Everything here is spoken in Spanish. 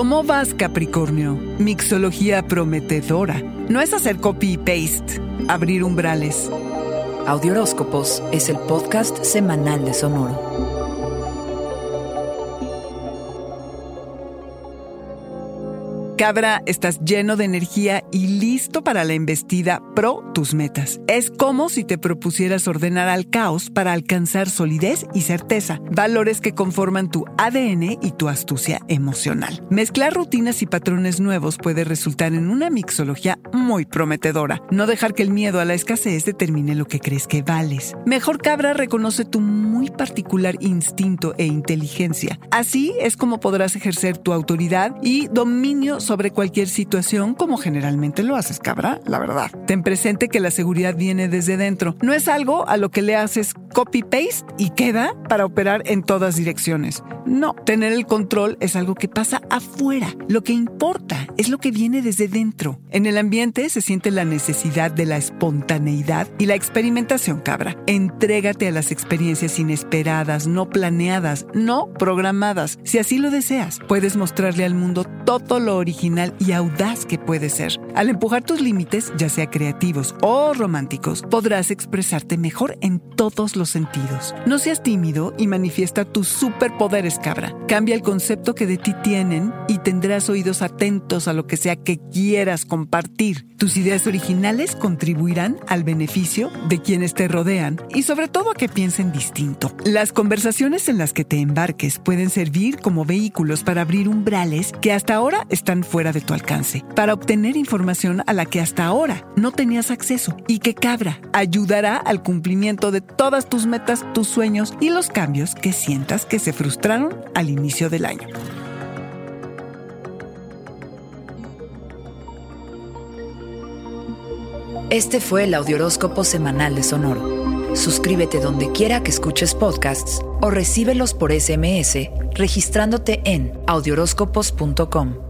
¿Cómo vas, Capricornio? Mixología prometedora. No es hacer copy y paste, abrir umbrales. Audioróscopos es el podcast semanal de Sonoro. Cabra, estás lleno de energía y listo para la embestida pro tus metas. Es como si te propusieras ordenar al caos para alcanzar solidez y certeza, valores que conforman tu ADN y tu astucia emocional. Mezclar rutinas y patrones nuevos puede resultar en una mixología muy prometedora. No dejar que el miedo a la escasez determine lo que crees que vales. Mejor Cabra reconoce tu muy particular instinto e inteligencia. Así es como podrás ejercer tu autoridad y dominio sobre cualquier situación como generalmente lo haces, cabra, la verdad. Ten presente que la seguridad viene desde dentro. No es algo a lo que le haces copy-paste y queda para operar en todas direcciones. No, tener el control es algo que pasa afuera. Lo que importa es lo que viene desde dentro. En el ambiente se siente la necesidad de la espontaneidad y la experimentación, cabra. Entrégate a las experiencias inesperadas, no planeadas, no programadas. Si así lo deseas, puedes mostrarle al mundo todo lo original y audaz que puedes ser. Al empujar tus límites, ya sea creativos o románticos, podrás expresarte mejor en todos los sentidos. No seas tímido y manifiesta tus superpoderes, cabra. Cambia el concepto que de ti tienen y tendrás oídos atentos a lo que sea que quieras compartir. Tus ideas originales contribuirán al beneficio de quienes te rodean y sobre todo a que piensen distinto. Las conversaciones en las que te embarques pueden servir como vehículos para abrir umbrales que hasta ahora están fuera de tu alcance, para obtener información a la que hasta ahora no tenías acceso y que Cabra ayudará al cumplimiento de todas tus metas, tus sueños y los cambios que sientas que se frustraron al inicio del año. Este fue el Audioróscopo Semanal de Sonoro. Suscríbete donde quiera que escuches podcasts o recíbelos por SMS registrándote en audioróscopos.com.